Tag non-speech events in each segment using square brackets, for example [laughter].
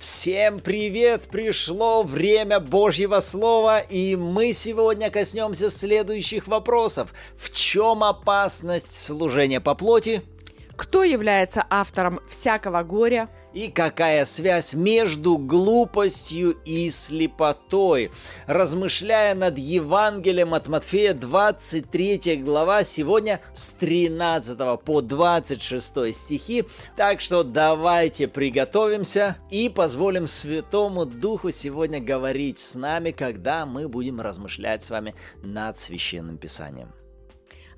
Всем привет! Пришло время Божьего Слова, и мы сегодня коснемся следующих вопросов. В чем опасность служения по плоти? Кто является автором всякого горя? И какая связь между глупостью и слепотой? Размышляя над Евангелием от Матфея, 23 глава, сегодня с 13 по 26 стихи. Так что давайте приготовимся и позволим Святому Духу сегодня говорить с нами, когда мы будем размышлять с вами над Священным Писанием.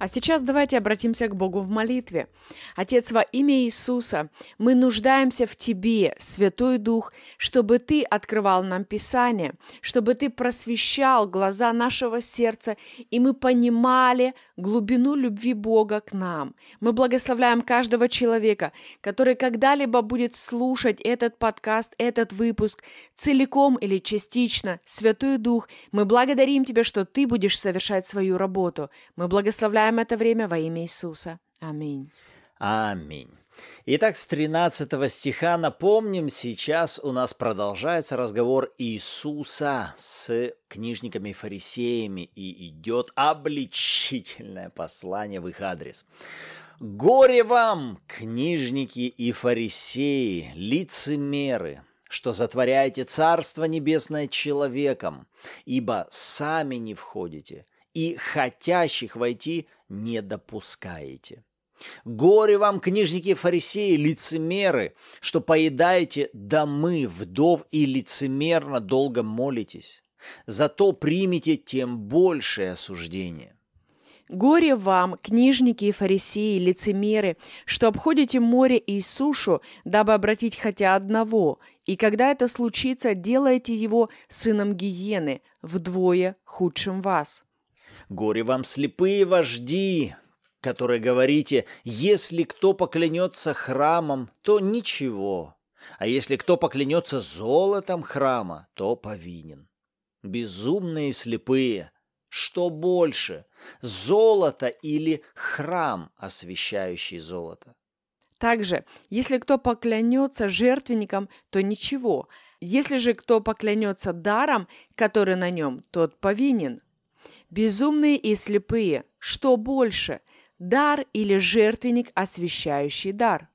А сейчас давайте обратимся к Богу в молитве. Отец, во имя Иисуса, мы нуждаемся в Тебе, Святой Дух, чтобы Ты открывал нам Писание, чтобы Ты просвещал глаза нашего сердца, и мы понимали глубину любви Бога к нам. Мы благословляем каждого человека, который когда-либо будет слушать этот подкаст, этот выпуск, целиком или частично. Святой Дух, мы благодарим Тебя, что Ты будешь совершать свою работу. Мы благословляем Начинаем это время во имя Иисуса. Аминь. Аминь. Итак, с 13 стиха напомним, сейчас у нас продолжается разговор Иисуса с книжниками и фарисеями, и идет обличительное послание в их адрес. «Горе вам, книжники и фарисеи, лицемеры, что затворяете Царство Небесное человеком, ибо сами не входите, и хотящих войти не допускаете. Горе вам, книжники фарисеи, лицемеры, что поедаете домы вдов и лицемерно долго молитесь. Зато примите тем большее осуждение. Горе вам, книжники и фарисеи, лицемеры, что обходите море и сушу, дабы обратить хотя одного, и когда это случится, делаете его сыном гиены, вдвое худшим вас. Горе вам, слепые вожди, которые говорите, если кто поклянется храмом, то ничего, а если кто поклянется золотом храма, то повинен. Безумные слепые, что больше, золото или храм, освещающий золото? Также, если кто поклянется жертвенником, то ничего, если же кто поклянется даром, который на нем, тот повинен – Безумные и слепые, что больше, дар или жертвенник, освящающий дар?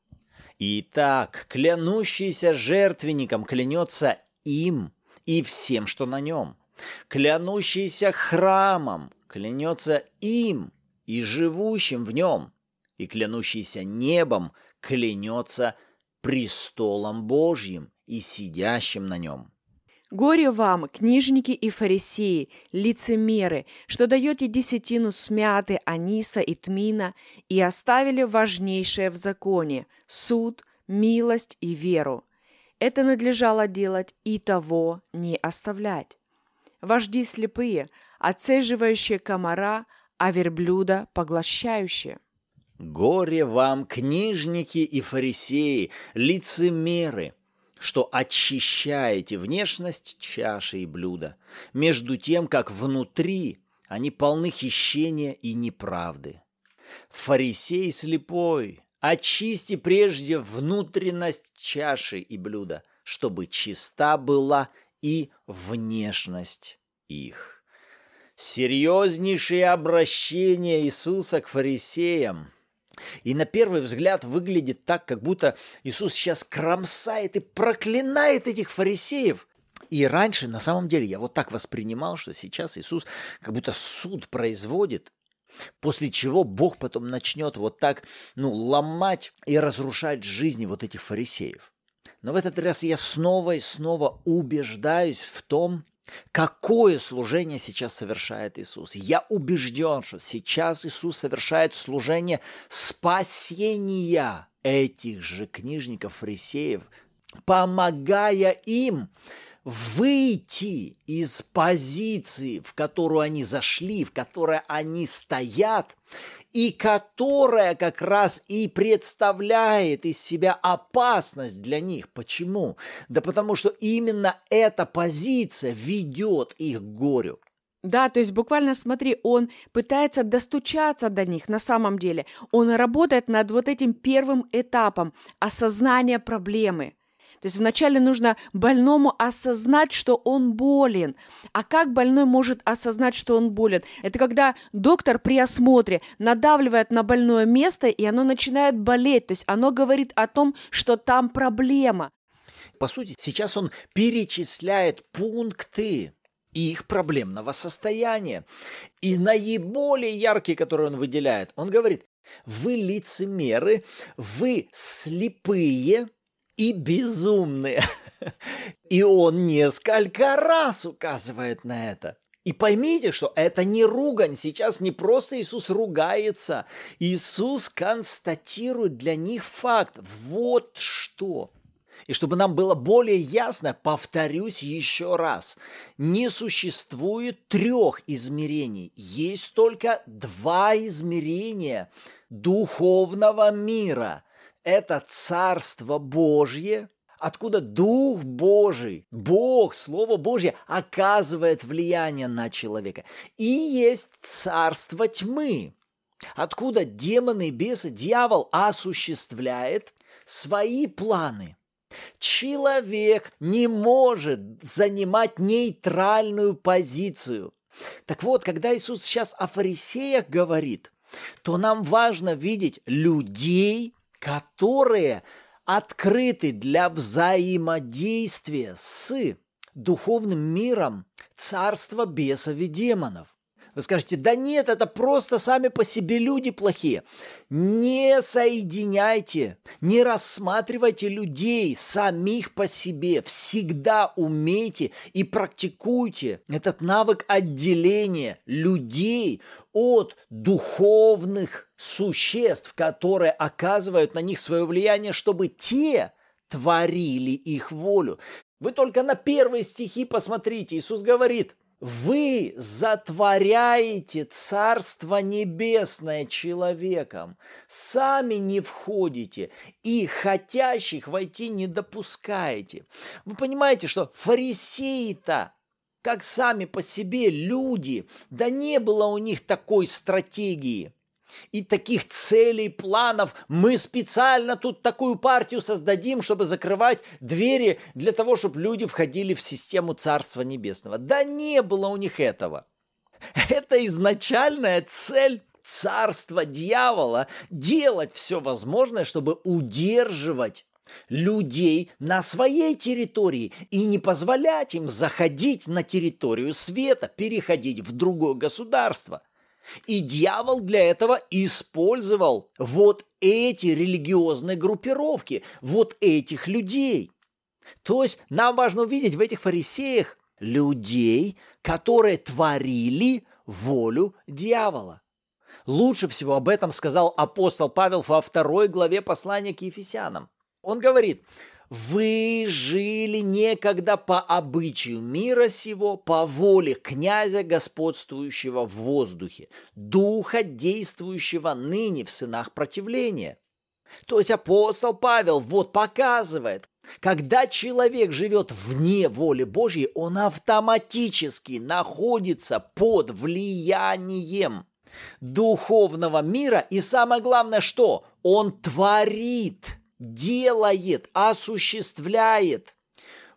Итак, клянущийся жертвенником клянется им и всем, что на нем. Клянущийся храмом клянется им и живущим в нем. И клянущийся небом клянется престолом Божьим и сидящим на нем. Горе вам, книжники и фарисеи, лицемеры, что даете десятину смяты, аниса и тмина, и оставили важнейшее в законе – суд, милость и веру. Это надлежало делать и того не оставлять. Вожди слепые, отцеживающие комара, а верблюда поглощающие. Горе вам, книжники и фарисеи, лицемеры, что очищаете внешность чаши и блюда, между тем, как внутри они полны хищения и неправды. Фарисей слепой, очисти прежде внутренность чаши и блюда, чтобы чиста была и внешность их. Серьезнейшее обращение Иисуса к фарисеям – и на первый взгляд выглядит так, как будто Иисус сейчас кромсает и проклинает этих фарисеев. И раньше, на самом деле, я вот так воспринимал, что сейчас Иисус как будто суд производит, после чего Бог потом начнет вот так, ну, ломать и разрушать жизни вот этих фарисеев. Но в этот раз я снова и снова убеждаюсь в том, Какое служение сейчас совершает Иисус? Я убежден, что сейчас Иисус совершает служение спасения этих же книжников, фарисеев, помогая им выйти из позиции, в которую они зашли, в которой они стоят, и которая как раз и представляет из себя опасность для них. Почему? Да потому что именно эта позиция ведет их к горю. Да, то есть буквально смотри, он пытается достучаться до них на самом деле. Он работает над вот этим первым этапом осознания проблемы. То есть вначале нужно больному осознать, что он болен. А как больной может осознать, что он болен? Это когда доктор при осмотре надавливает на больное место, и оно начинает болеть. То есть оно говорит о том, что там проблема. По сути, сейчас он перечисляет пункты их проблемного состояния. И наиболее яркие, которые он выделяет, он говорит, вы лицемеры, вы слепые и безумные. [laughs] И он несколько раз указывает на это. И поймите, что это не ругань. Сейчас не просто Иисус ругается. Иисус констатирует для них факт. Вот что. И чтобы нам было более ясно, повторюсь еще раз, не существует трех измерений, есть только два измерения духовного мира. Это Царство Божье, откуда Дух Божий, Бог, Слово Божье оказывает влияние на человека. И есть Царство Тьмы, откуда демоны, бесы, дьявол осуществляет свои планы. Человек не может занимать нейтральную позицию. Так вот, когда Иисус сейчас о фарисеях говорит, то нам важно видеть людей, которые открыты для взаимодействия с духовным миром царства бесов и демонов. Вы скажете, да нет, это просто сами по себе люди плохие. Не соединяйте, не рассматривайте людей самих по себе. Всегда умейте и практикуйте этот навык отделения людей от духовных существ, которые оказывают на них свое влияние, чтобы те творили их волю. Вы только на первые стихи посмотрите. Иисус говорит – вы затворяете Царство Небесное человеком, сами не входите и хотящих войти не допускаете. Вы понимаете, что фарисеи-то как сами по себе люди, да не было у них такой стратегии – и таких целей, планов. Мы специально тут такую партию создадим, чтобы закрывать двери для того, чтобы люди входили в систему Царства Небесного. Да не было у них этого. Это изначальная цель царства дьявола делать все возможное, чтобы удерживать людей на своей территории и не позволять им заходить на территорию света, переходить в другое государство. И дьявол для этого использовал вот эти религиозные группировки, вот этих людей. То есть нам важно увидеть в этих фарисеях людей, которые творили волю дьявола. Лучше всего об этом сказал апостол Павел во второй главе послания к Ефесянам. Он говорит, вы жили некогда по обычаю мира сего, по воле князя, господствующего в воздухе, духа, действующего ныне в сынах противления. То есть апостол Павел вот показывает, когда человек живет вне воли Божьей, он автоматически находится под влиянием духовного мира. И самое главное, что он творит – делает, осуществляет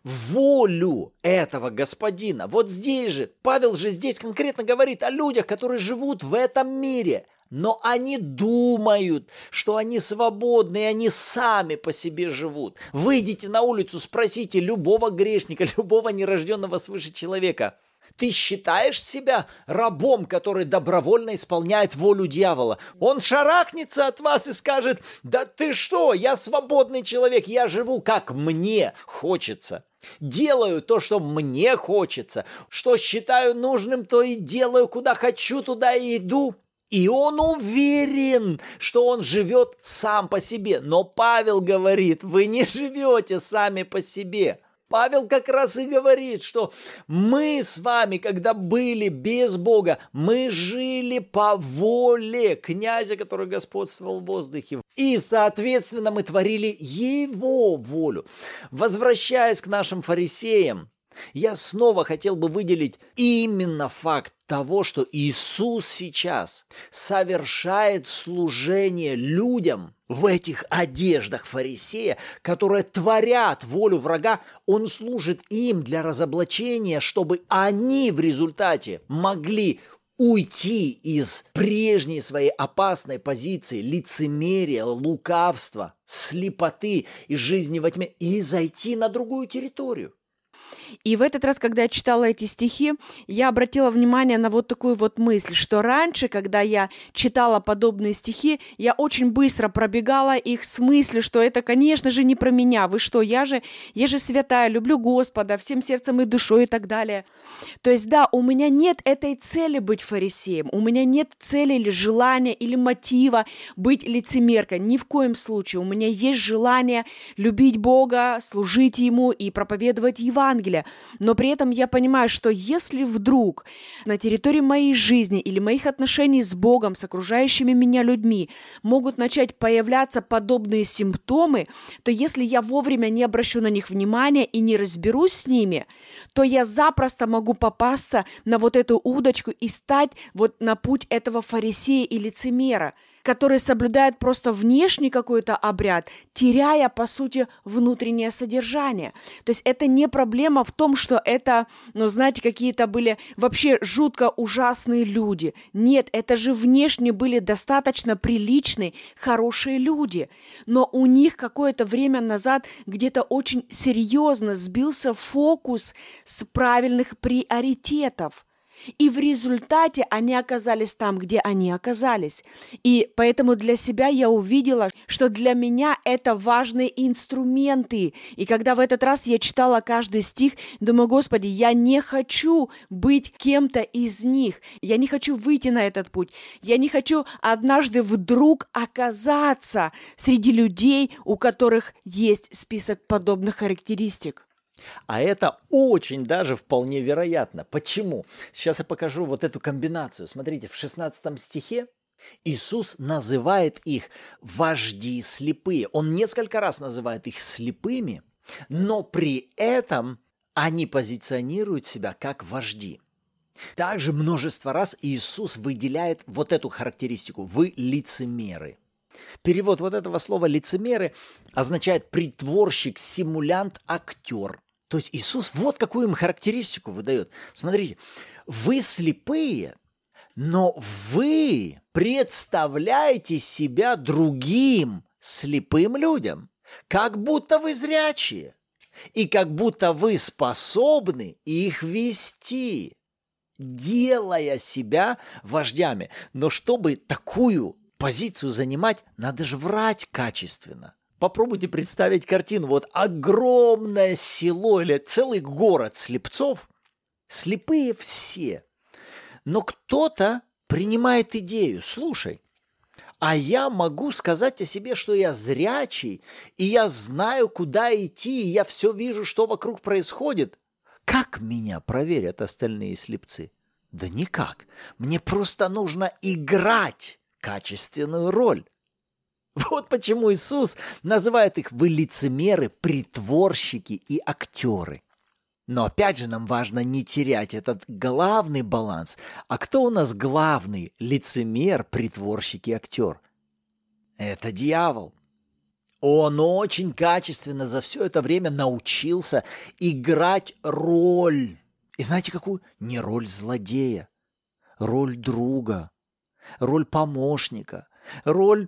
волю этого господина. Вот здесь же, Павел же здесь конкретно говорит о людях, которые живут в этом мире, но они думают, что они свободны, и они сами по себе живут. Выйдите на улицу, спросите любого грешника, [laughs] любого нерожденного свыше человека – ты считаешь себя рабом, который добровольно исполняет волю дьявола. Он шарахнется от вас и скажет, да ты что, я свободный человек, я живу как мне хочется. Делаю то, что мне хочется. Что считаю нужным, то и делаю, куда хочу, туда и иду. И он уверен, что он живет сам по себе. Но Павел говорит, вы не живете сами по себе. Павел как раз и говорит, что мы с вами, когда были без Бога, мы жили по воле князя, который господствовал в воздухе. И, соответственно, мы творили его волю. Возвращаясь к нашим фарисеям, Я снова хотел бы выделить именно факт того, что Иисус сейчас совершает служение людям в этих одеждах фарисея, которые творят волю врага. Он служит им для разоблачения, чтобы они в результате могли уйти из прежней своей опасной позиции лицемерия, лукавства, слепоты и жизни во тьме и зайти на другую территорию. И в этот раз, когда я читала эти стихи, я обратила внимание на вот такую вот мысль, что раньше, когда я читала подобные стихи, я очень быстро пробегала их с мыслью, что это, конечно же, не про меня. Вы что, я же, я же святая, люблю Господа всем сердцем и душой и так далее. То есть, да, у меня нет этой цели быть фарисеем, у меня нет цели или желания или мотива быть лицемеркой, ни в коем случае. У меня есть желание любить Бога, служить Ему и проповедовать Евангелие. Но при этом я понимаю, что если вдруг на территории моей жизни или моих отношений с Богом, с окружающими меня людьми могут начать появляться подобные симптомы, то если я вовремя не обращу на них внимания и не разберусь с ними, то я запросто могу попасться на вот эту удочку и стать вот на путь этого фарисея и лицемера – который соблюдает просто внешний какой-то обряд, теряя, по сути, внутреннее содержание. То есть это не проблема в том, что это, ну, знаете, какие-то были вообще жутко ужасные люди. Нет, это же внешне были достаточно приличные, хорошие люди. Но у них какое-то время назад где-то очень серьезно сбился фокус с правильных приоритетов. И в результате они оказались там, где они оказались. И поэтому для себя я увидела, что для меня это важные инструменты. И когда в этот раз я читала каждый стих, думаю, Господи, я не хочу быть кем-то из них. Я не хочу выйти на этот путь. Я не хочу однажды вдруг оказаться среди людей, у которых есть список подобных характеристик. А это очень даже вполне вероятно. Почему? Сейчас я покажу вот эту комбинацию. Смотрите, в 16 стихе Иисус называет их вожди слепые. Он несколько раз называет их слепыми, но при этом они позиционируют себя как вожди. Также множество раз Иисус выделяет вот эту характеристику. Вы лицемеры. Перевод вот этого слова «лицемеры» означает притворщик, симулянт, актер. То есть Иисус вот какую им характеристику выдает. Смотрите, вы слепые, но вы представляете себя другим слепым людям, как будто вы зрячие, и как будто вы способны их вести, делая себя вождями. Но чтобы такую позицию занимать, надо же врать качественно. Попробуйте представить картину. Вот огромное село или целый город слепцов. Слепые все. Но кто-то принимает идею. Слушай, а я могу сказать о себе, что я зрячий, и я знаю, куда идти, и я все вижу, что вокруг происходит. Как меня проверят остальные слепцы? Да никак. Мне просто нужно играть качественную роль. [laughs] Вот почему Иисус называет их «вы лицемеры, притворщики и актеры». Но опять же нам важно не терять этот главный баланс. А кто у нас главный лицемер, притворщик и актер? Это дьявол. Он очень качественно за все это время научился играть роль. И знаете какую? Не роль злодея, роль друга, роль помощника, роль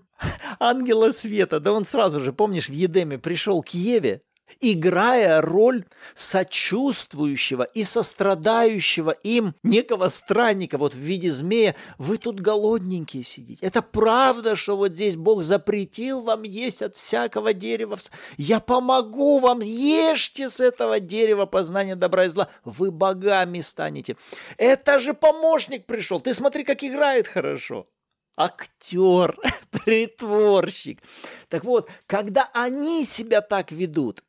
ангела света. Да он сразу же, помнишь, в Едеме пришел к Еве, играя роль сочувствующего и сострадающего им некого странника вот в виде змея. Вы тут голодненькие сидите. Это правда, что вот здесь Бог запретил вам есть от всякого дерева. Я помогу вам, ешьте с этого дерева познания добра и зла. Вы богами станете. Это же помощник пришел. Ты смотри, как играет хорошо актер, [laughs] притворщик. Так вот, когда они себя так ведут,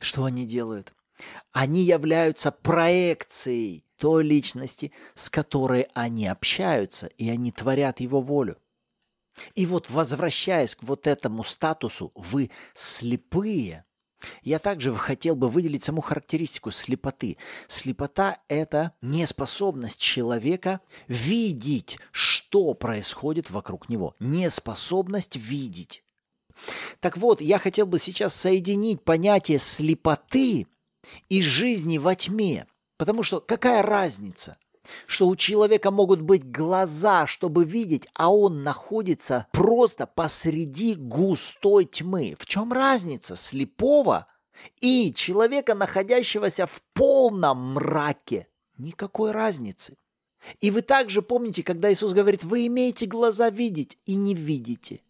что они делают? Они являются проекцией той личности, с которой они общаются, и они творят его волю. И вот возвращаясь к вот этому статусу, вы слепые, Я также хотел бы выделить саму характеристику слепоты. Слепота – это неспособность человека видеть, что происходит вокруг него. Неспособность видеть. Так вот, я хотел бы сейчас соединить понятие слепоты и жизни во тьме. Потому что какая разница? Что у человека могут быть глаза, чтобы видеть, а он находится просто посреди густой тьмы. В чем разница слепого и человека, находящегося в полном мраке? Никакой разницы. И вы также помните, когда Иисус говорит, вы имеете глаза видеть и не видите.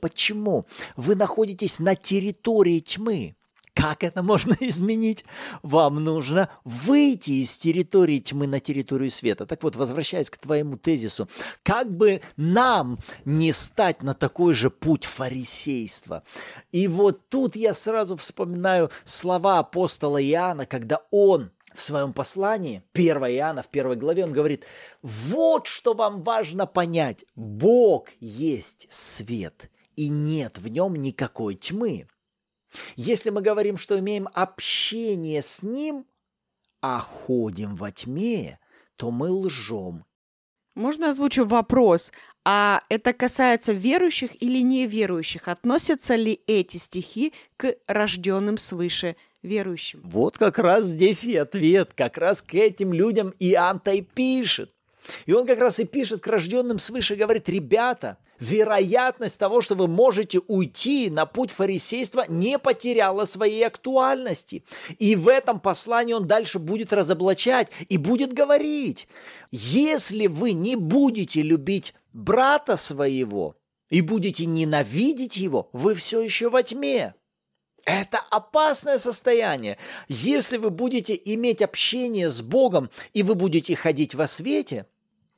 Почему? Вы находитесь на территории тьмы. Как это можно [laughs] изменить? Вам нужно выйти из территории тьмы на территорию света. Так вот, возвращаясь к твоему тезису, как бы нам не стать на такой же путь фарисейства? И вот тут я сразу вспоминаю слова апостола Иоанна, когда он в своем послании, 1 Иоанна, в первой главе, он говорит, вот что вам важно понять, Бог есть свет, и нет в нем никакой тьмы. Если мы говорим, что имеем общение с Ним, а ходим во тьме, то мы лжем. Можно озвучу вопрос? А это касается верующих или неверующих? Относятся ли эти стихи к рожденным свыше верующим? Вот как раз здесь и ответ. Как раз к этим людям Иоанн-то и пишет. И он как раз и пишет к рожденным свыше, говорит, ребята, вероятность того, что вы можете уйти на путь фарисейства, не потеряла своей актуальности. И в этом послании он дальше будет разоблачать и будет говорить, если вы не будете любить брата своего и будете ненавидеть его, вы все еще во тьме. Это опасное состояние. Если вы будете иметь общение с Богом и вы будете ходить во свете,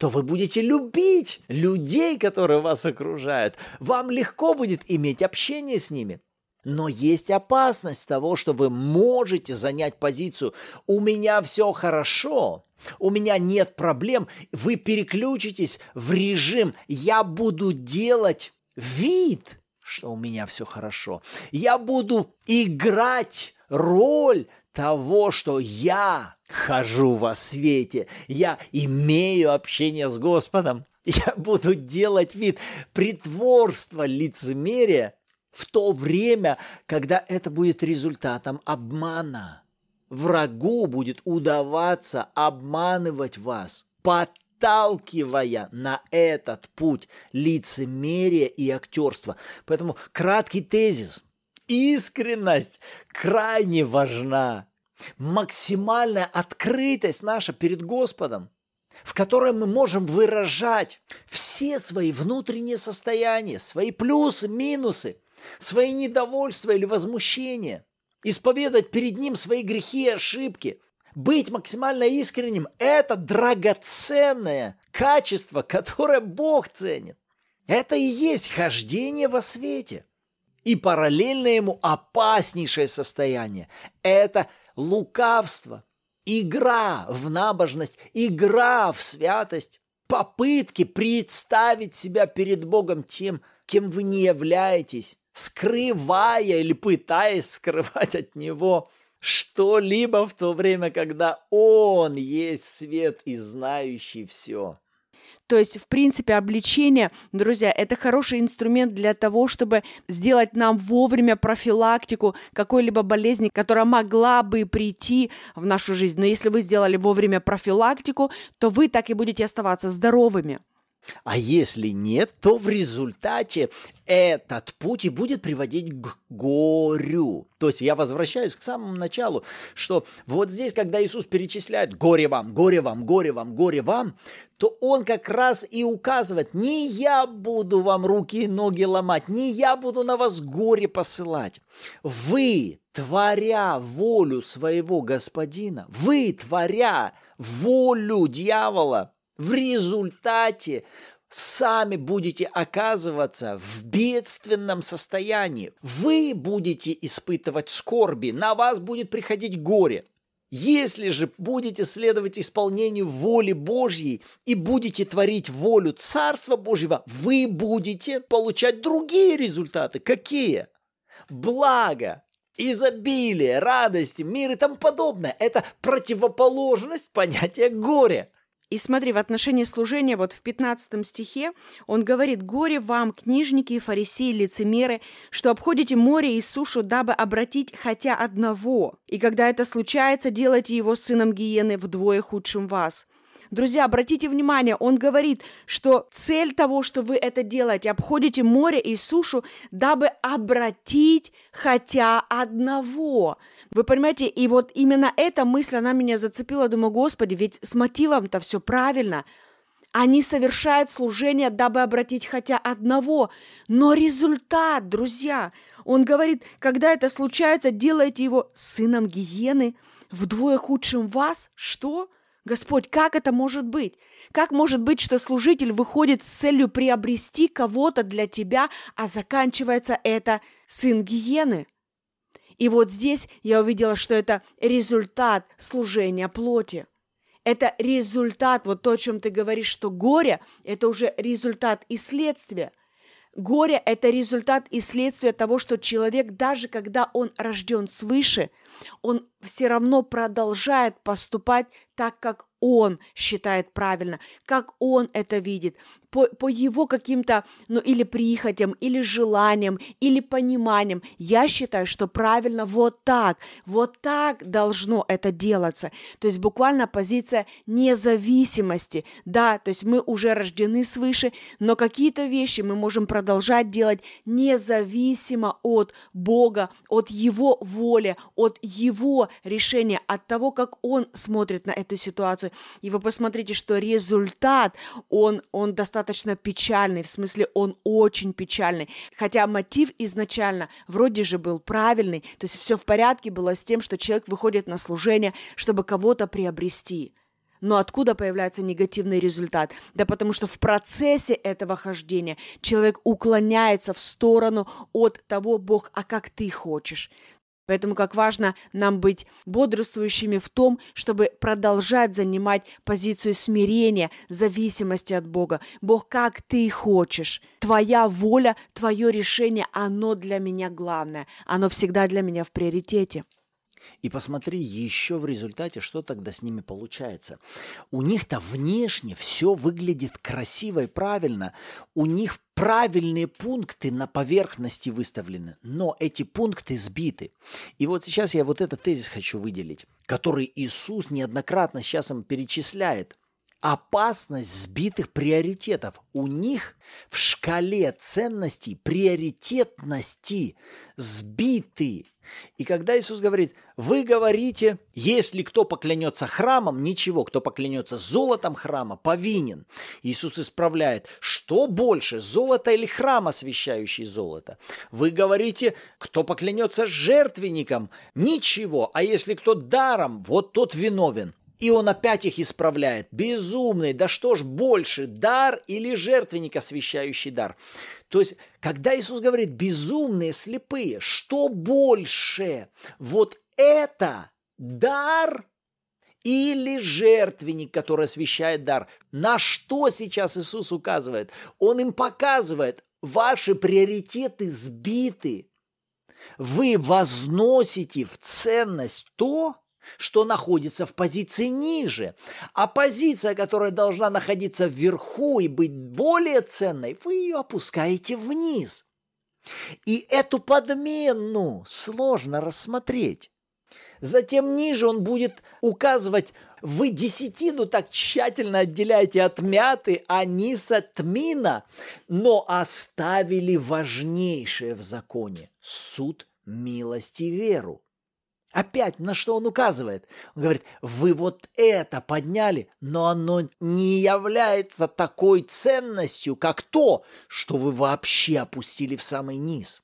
то вы будете любить людей, которые вас окружают. Вам легко будет иметь общение с ними. Но есть опасность того, что вы можете занять позицию «у меня все хорошо», «у меня нет проблем», вы переключитесь в режим «я буду делать вид», что у меня все хорошо. Я буду играть роль того, что я хожу во свете, я имею общение с Господом, я буду делать вид притворства, лицемерия в то время, когда это будет результатом обмана. Врагу будет удаваться обманывать вас, подталкивая на этот путь лицемерия и актерства. Поэтому краткий тезис. Искренность крайне важна максимальная открытость наша перед Господом, в которой мы можем выражать все свои внутренние состояния, свои плюсы, минусы, свои недовольства или возмущения, исповедать перед Ним свои грехи и ошибки, быть максимально искренним – это драгоценное качество, которое Бог ценит. Это и есть хождение во свете. И параллельно ему опаснейшее состояние – это – лукавство, игра в набожность, игра в святость, попытки представить себя перед Богом тем, кем вы не являетесь, скрывая или пытаясь скрывать от Него что-либо в то время, когда Он есть свет и знающий все. То есть, в принципе, обличение, друзья, это хороший инструмент для того, чтобы сделать нам вовремя профилактику какой-либо болезни, которая могла бы прийти в нашу жизнь. Но если вы сделали вовремя профилактику, то вы так и будете оставаться здоровыми. А если нет, то в результате этот путь и будет приводить к горю. То есть я возвращаюсь к самому началу, что вот здесь, когда Иисус перечисляет «горе вам, горе вам, горе вам, горе вам», то Он как раз и указывает «не я буду вам руки и ноги ломать, не я буду на вас горе посылать. Вы, творя волю своего Господина, вы, творя волю дьявола, в результате сами будете оказываться в бедственном состоянии. Вы будете испытывать скорби, на вас будет приходить горе. Если же будете следовать исполнению воли Божьей и будете творить волю Царства Божьего, вы будете получать другие результаты. Какие? Благо, изобилие, радость, мир и тому подобное. Это противоположность понятия горя. И смотри, в отношении служения, вот в 15 стихе, он говорит, «Горе вам, книжники и фарисеи, лицемеры, что обходите море и сушу, дабы обратить хотя одного. И когда это случается, делайте его сыном гиены вдвое худшим вас». Друзья, обратите внимание, он говорит, что цель того, что вы это делаете, обходите море и сушу, дабы обратить хотя одного. Вы понимаете, и вот именно эта мысль, она меня зацепила. Думаю, Господи, ведь с мотивом-то все правильно. Они совершают служение, дабы обратить хотя одного. Но результат, друзья, он говорит, когда это случается, делайте его сыном гиены, вдвое худшим вас. Что? Господь, как это может быть? Как может быть, что служитель выходит с целью приобрести кого-то для тебя, а заканчивается это сын гиены? И вот здесь я увидела, что это результат служения плоти. Это результат, вот то, о чем ты говоришь, что горе – это уже результат и следствие. Горе – это результат и следствие того, что человек, даже когда он рожден свыше, он все равно продолжает поступать так, как он считает правильно, как он это видит, по, по его каким-то, ну, или прихотям, или желаниям, или пониманиям. Я считаю, что правильно вот так, вот так должно это делаться. То есть буквально позиция независимости. Да, то есть мы уже рождены свыше, но какие-то вещи мы можем продолжать делать независимо от Бога, от Его воли, от Его решения, от того, как Он смотрит на эту ситуацию. И вы посмотрите, что результат, он, он достаточно печальный, в смысле он очень печальный. Хотя мотив изначально вроде же был правильный, то есть все в порядке было с тем, что человек выходит на служение, чтобы кого-то приобрести. Но откуда появляется негативный результат? Да потому что в процессе этого хождения человек уклоняется в сторону от того, Бог, а как ты хочешь. Поэтому как важно нам быть бодрствующими в том, чтобы продолжать занимать позицию смирения, зависимости от Бога. Бог, как ты хочешь. Твоя воля, твое решение, оно для меня главное. Оно всегда для меня в приоритете. И посмотри еще в результате, что тогда с ними получается. У них-то внешне все выглядит красиво и правильно. У них правильные пункты на поверхности выставлены, но эти пункты сбиты. И вот сейчас я вот этот тезис хочу выделить, который Иисус неоднократно сейчас им перечисляет. Опасность сбитых приоритетов. У них в шкале ценностей приоритетности сбиты и когда Иисус говорит, вы говорите, если кто поклянется храмом, ничего, кто поклянется золотом храма, повинен. Иисус исправляет, что больше, золото или храм, освящающий золото? Вы говорите, кто поклянется жертвенником, ничего, а если кто даром, вот тот виновен. И он опять их исправляет. Безумный, да что ж больше, дар или жертвенник, освящающий дар? То есть, когда Иисус говорит безумные, слепые, что больше? Вот это дар или жертвенник, который освящает дар. На что сейчас Иисус указывает? Он им показывает, ваши приоритеты сбиты. Вы возносите в ценность то, что находится в позиции ниже. А позиция, которая должна находиться вверху и быть более ценной, вы ее опускаете вниз. И эту подмену сложно рассмотреть. Затем ниже он будет указывать, вы десятину так тщательно отделяете от мяты, а низ от тмина, но оставили важнейшее в законе – суд, милость и веру. Опять на что он указывает? Он говорит, вы вот это подняли, но оно не является такой ценностью, как то, что вы вообще опустили в самый низ.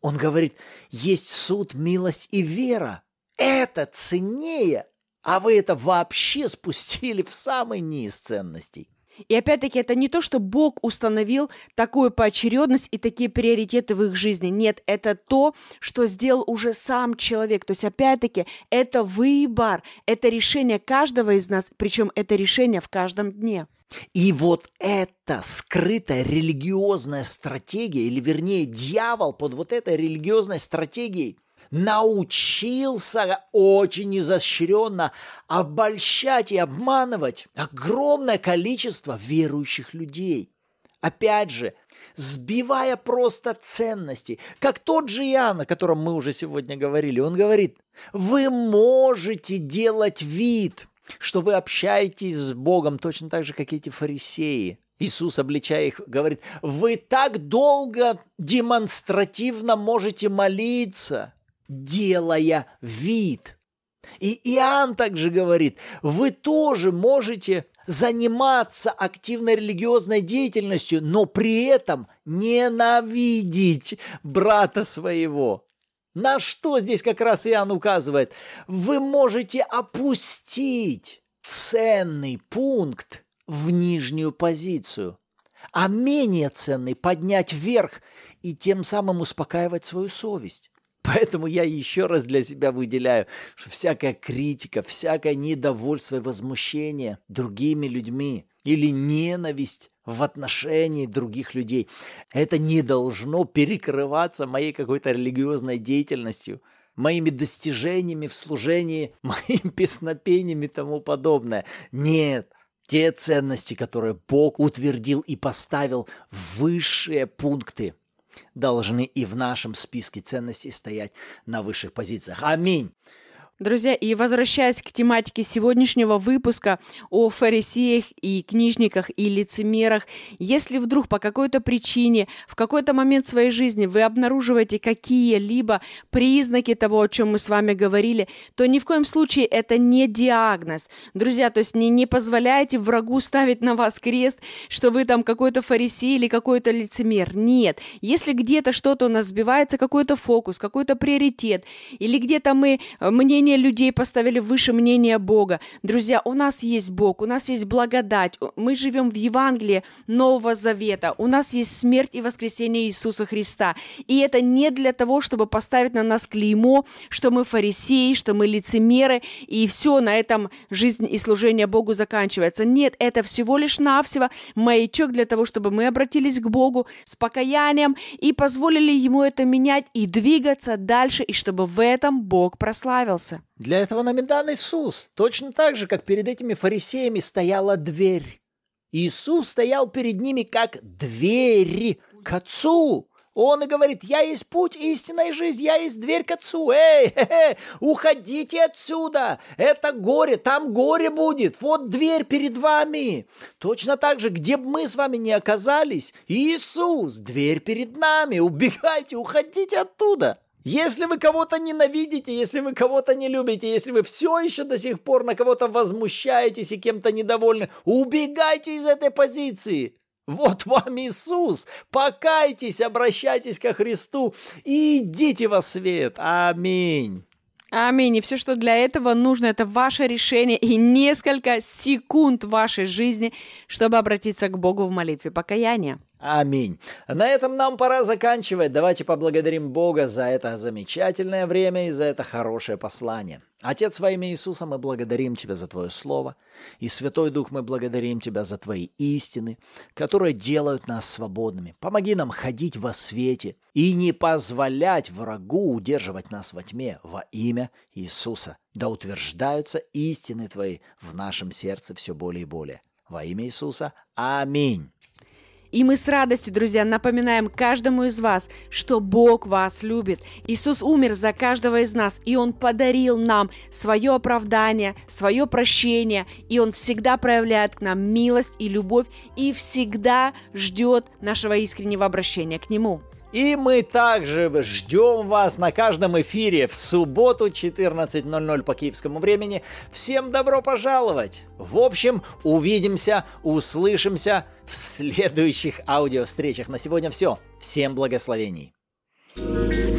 Он говорит, есть суд, милость и вера. Это ценнее, а вы это вообще спустили в самый низ ценностей. И опять-таки это не то, что Бог установил такую поочередность и такие приоритеты в их жизни. Нет, это то, что сделал уже сам человек. То есть опять-таки это выбор, это решение каждого из нас, причем это решение в каждом дне. И вот эта скрытая религиозная стратегия, или вернее дьявол под вот этой религиозной стратегией научился очень изощренно обольщать и обманывать огромное количество верующих людей. Опять же, сбивая просто ценности. Как тот же Иоанн, о котором мы уже сегодня говорили. Он говорит, вы можете делать вид, что вы общаетесь с Богом точно так же, как эти фарисеи. Иисус, обличая их, говорит, вы так долго демонстративно можете молиться, делая вид. И Иоанн также говорит, вы тоже можете заниматься активной религиозной деятельностью, но при этом ненавидеть брата своего. На что здесь как раз Иоанн указывает? Вы можете опустить ценный пункт в нижнюю позицию, а менее ценный поднять вверх и тем самым успокаивать свою совесть. Поэтому я еще раз для себя выделяю, что всякая критика, всякое недовольство и возмущение другими людьми или ненависть в отношении других людей, это не должно перекрываться моей какой-то религиозной деятельностью, моими достижениями в служении, [laughs] моим песнопениями и тому подобное. Нет, те ценности, которые Бог утвердил и поставил высшие пункты – должны и в нашем списке ценностей стоять на высших позициях. Аминь. Друзья, и возвращаясь к тематике сегодняшнего выпуска о фарисеях и книжниках и лицемерах, если вдруг по какой-то причине в какой-то момент своей жизни вы обнаруживаете какие-либо признаки того, о чем мы с вами говорили, то ни в коем случае это не диагноз. Друзья, то есть не, не позволяйте врагу ставить на вас крест, что вы там какой-то фарисей или какой-то лицемер. Нет. Если где-то что-то у нас сбивается, какой-то фокус, какой-то приоритет, или где-то мы мнение мнение людей поставили выше мнения Бога. Друзья, у нас есть Бог, у нас есть благодать, мы живем в Евангелии Нового Завета, у нас есть смерть и воскресение Иисуса Христа. И это не для того, чтобы поставить на нас клеймо, что мы фарисеи, что мы лицемеры, и все, на этом жизнь и служение Богу заканчивается. Нет, это всего лишь навсего маячок для того, чтобы мы обратились к Богу с покаянием и позволили Ему это менять и двигаться дальше, и чтобы в этом Бог прославился. Для этого нам Иисус. Точно так же, как перед этими фарисеями стояла дверь. Иисус стоял перед ними как дверь к Отцу. Он и говорит, я есть путь, истина и жизнь, я есть дверь к Отцу. Эй, [laughs] хе -хе, уходите отсюда, это горе, там горе будет, вот дверь перед вами. Точно так же, где бы мы с вами не оказались, Иисус, дверь перед нами, убегайте, уходите оттуда. Если вы кого-то ненавидите, если вы кого-то не любите, если вы все еще до сих пор на кого-то возмущаетесь и кем-то недовольны, убегайте из этой позиции. Вот вам Иисус. Покайтесь, обращайтесь ко Христу и идите во свет. Аминь. Аминь. И все, что для этого нужно, это ваше решение и несколько секунд вашей жизни, чтобы обратиться к Богу в молитве покаяния. Аминь. На этом нам пора заканчивать. Давайте поблагодарим Бога за это замечательное время и за это хорошее послание. Отец, во имя Иисуса, мы благодарим Тебя за Твое Слово. И Святой Дух, мы благодарим Тебя за Твои истины, которые делают нас свободными. Помоги нам ходить во свете и не позволять врагу удерживать нас во тьме во имя Иисуса. Да утверждаются истины Твои в нашем сердце все более и более. Во имя Иисуса. Аминь. И мы с радостью, друзья, напоминаем каждому из вас, что Бог вас любит. Иисус умер за каждого из нас, и Он подарил нам свое оправдание, свое прощение, и Он всегда проявляет к нам милость и любовь, и всегда ждет нашего искреннего обращения к Нему. И мы также ждем вас на каждом эфире в субботу 14.00 по киевскому времени. Всем добро пожаловать! В общем, увидимся, услышимся в следующих аудиовстречах. На сегодня все. Всем благословений! thank you